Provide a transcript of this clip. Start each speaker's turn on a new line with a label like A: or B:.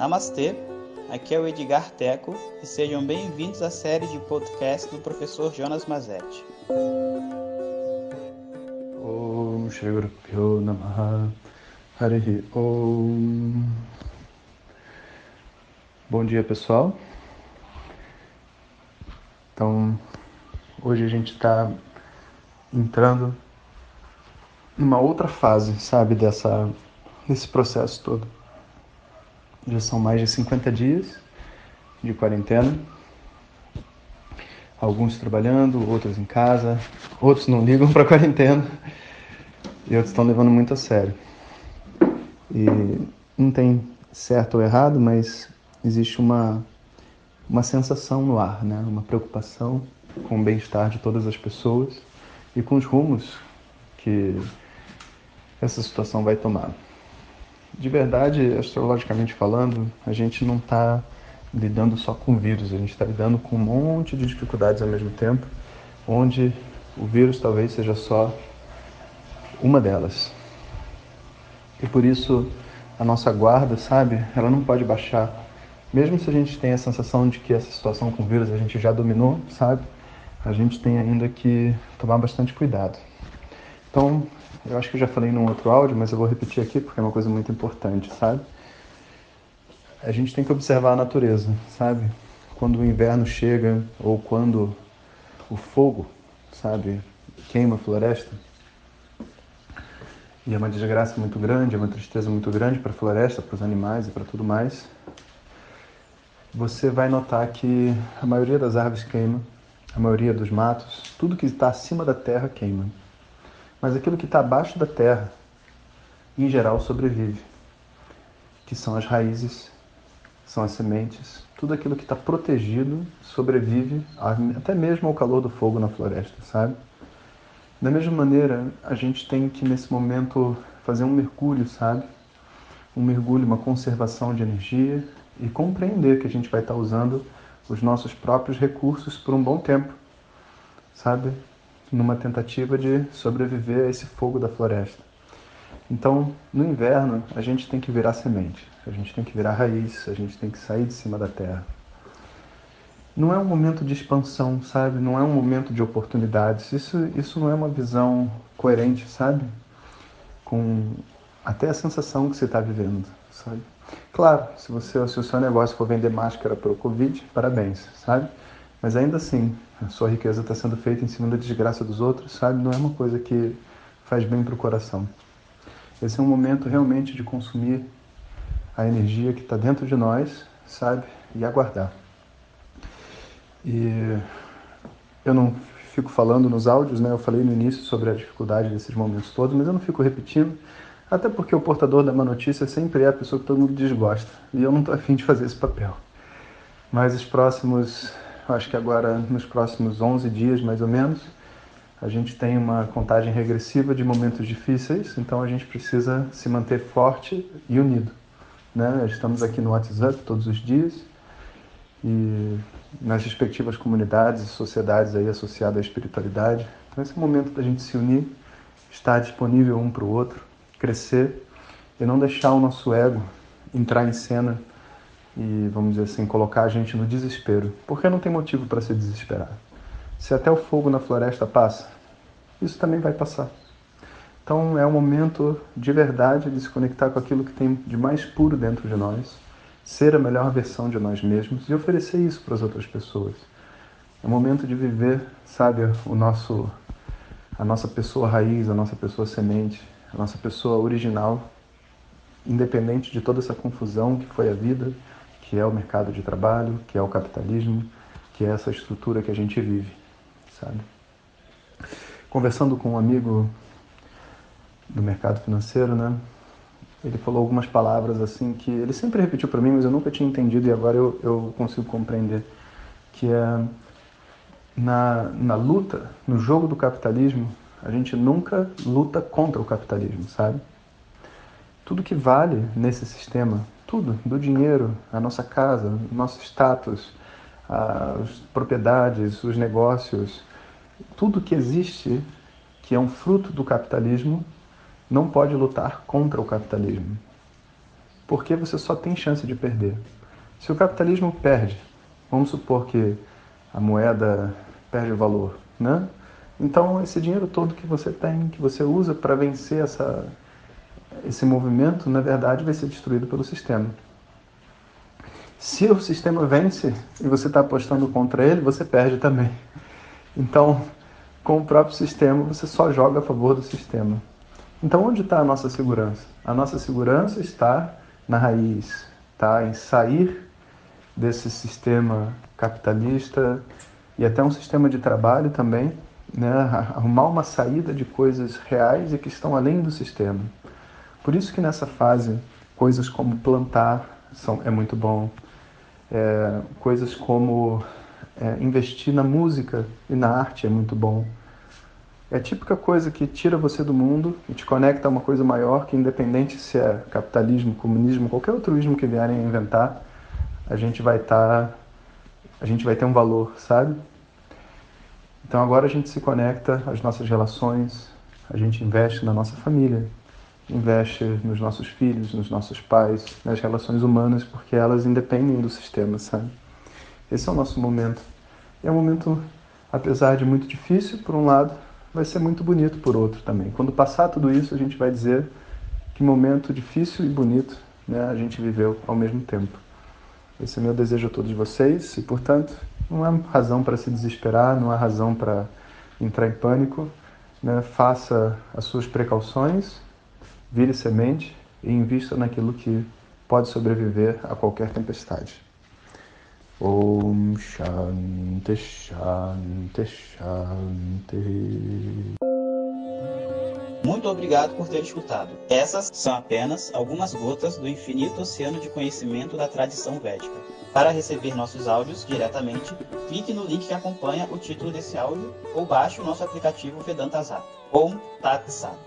A: Namastê, aqui é o Edgar Teco e sejam bem-vindos à série de podcast do professor Jonas Mazetti.
B: Om Shri Guru Om Bom dia pessoal. Então, hoje a gente está entrando numa outra fase, sabe, dessa, desse processo todo. Já são mais de 50 dias de quarentena. Alguns trabalhando, outros em casa, outros não ligam para a quarentena e outros estão levando muito a sério. E não tem certo ou errado, mas existe uma, uma sensação no ar, né? uma preocupação com o bem-estar de todas as pessoas e com os rumos que essa situação vai tomar. De verdade, astrologicamente falando, a gente não está lidando só com vírus, a gente está lidando com um monte de dificuldades ao mesmo tempo, onde o vírus talvez seja só uma delas. E por isso a nossa guarda, sabe, ela não pode baixar. Mesmo se a gente tem a sensação de que essa situação com o vírus a gente já dominou, sabe, a gente tem ainda que tomar bastante cuidado. Então, eu acho que eu já falei num outro áudio, mas eu vou repetir aqui porque é uma coisa muito importante, sabe? A gente tem que observar a natureza, sabe? Quando o inverno chega ou quando o fogo, sabe, queima a floresta. E é uma desgraça muito grande, é uma tristeza muito grande para a floresta, para os animais e para tudo mais. Você vai notar que a maioria das árvores queima, a maioria dos matos, tudo que está acima da terra queima. Mas aquilo que está abaixo da terra, em geral, sobrevive, que são as raízes, são as sementes, tudo aquilo que está protegido sobrevive até mesmo ao calor do fogo na floresta, sabe? Da mesma maneira, a gente tem que nesse momento fazer um mergulho, sabe? Um mergulho, uma conservação de energia e compreender que a gente vai estar usando os nossos próprios recursos por um bom tempo, sabe? Numa tentativa de sobreviver a esse fogo da floresta. Então, no inverno, a gente tem que virar semente, a gente tem que virar raiz, a gente tem que sair de cima da terra. Não é um momento de expansão, sabe? Não é um momento de oportunidades. Isso, isso não é uma visão coerente, sabe? Com até a sensação que você está vivendo, sabe? Claro, se, você, se o seu negócio for vender máscara para o Covid, parabéns, sabe? Mas ainda assim, a sua riqueza está sendo feita em cima da desgraça dos outros, sabe? Não é uma coisa que faz bem para o coração. Esse é um momento realmente de consumir a energia que está dentro de nós, sabe? E aguardar. E eu não fico falando nos áudios, né? Eu falei no início sobre a dificuldade desses momentos todos, mas eu não fico repetindo, até porque o portador da má notícia sempre é a pessoa que todo mundo desgosta. E eu não estou afim de fazer esse papel. Mas os próximos acho que agora nos próximos 11 dias mais ou menos, a gente tem uma contagem regressiva de momentos difíceis, então a gente precisa se manter forte e unido. Né? Estamos aqui no WhatsApp todos os dias e nas respectivas comunidades e sociedades aí associadas à espiritualidade. Então esse é o momento da gente se unir, estar disponível um para o outro, crescer e não deixar o nosso ego entrar em cena e, vamos dizer assim, colocar a gente no desespero, porque não tem motivo para se desesperar. Se até o fogo na floresta passa, isso também vai passar. Então é o momento de verdade de se conectar com aquilo que tem de mais puro dentro de nós, ser a melhor versão de nós mesmos e oferecer isso para as outras pessoas. É o momento de viver, sabe, o nosso a nossa pessoa raiz, a nossa pessoa semente, a nossa pessoa original, independente de toda essa confusão que foi a vida, que é o mercado de trabalho, que é o capitalismo, que é essa estrutura que a gente vive, sabe? Conversando com um amigo do mercado financeiro, né? Ele falou algumas palavras assim que ele sempre repetiu para mim, mas eu nunca tinha entendido e agora eu, eu consigo compreender, que é na, na luta, no jogo do capitalismo, a gente nunca luta contra o capitalismo, sabe? Tudo que vale nesse sistema tudo, do dinheiro, a nossa casa, o nosso status, as propriedades, os negócios, tudo que existe que é um fruto do capitalismo não pode lutar contra o capitalismo. porque você só tem chance de perder. Se o capitalismo perde, vamos supor que a moeda perde valor, né? Então esse dinheiro todo que você tem, que você usa para vencer essa, esse movimento, na verdade vai ser destruído pelo sistema. Se o sistema vence e você está apostando contra ele, você perde também. Então, com o próprio sistema, você só joga a favor do sistema. Então, onde está a nossa segurança? A nossa segurança está na raiz, está em sair desse sistema capitalista e até um sistema de trabalho também, né? arrumar uma saída de coisas reais e que estão além do sistema. Por isso que nessa fase, coisas como plantar são, é muito bom, é, coisas como é, investir na música e na arte é muito bom. É a típica coisa que tira você do mundo e te conecta a uma coisa maior que, independente se é capitalismo, comunismo, qualquer outro ismo que vierem a inventar, a gente vai estar, tá, a gente vai ter um valor, sabe? Então agora a gente se conecta às nossas relações, a gente investe na nossa família, investe nos nossos filhos, nos nossos pais, nas relações humanas, porque elas independem do sistema, sabe? Esse é o nosso momento. E é um momento, apesar de muito difícil, por um lado, vai ser muito bonito por outro também. Quando passar tudo isso, a gente vai dizer que momento difícil e bonito né, a gente viveu ao mesmo tempo. Esse é meu desejo a todos vocês e, portanto, não há razão para se desesperar, não há razão para entrar em pânico. Né? Faça as suas precauções, vire semente e invista naquilo que pode sobreviver a qualquer tempestade. Om Shanti Shanti Shanti.
A: Muito obrigado por ter escutado. Essas são apenas algumas gotas do infinito oceano de conhecimento da tradição védica. Para receber nossos áudios diretamente, clique no link que acompanha o título desse áudio ou baixe o nosso aplicativo Vedanta Zap. Om Tat Sat.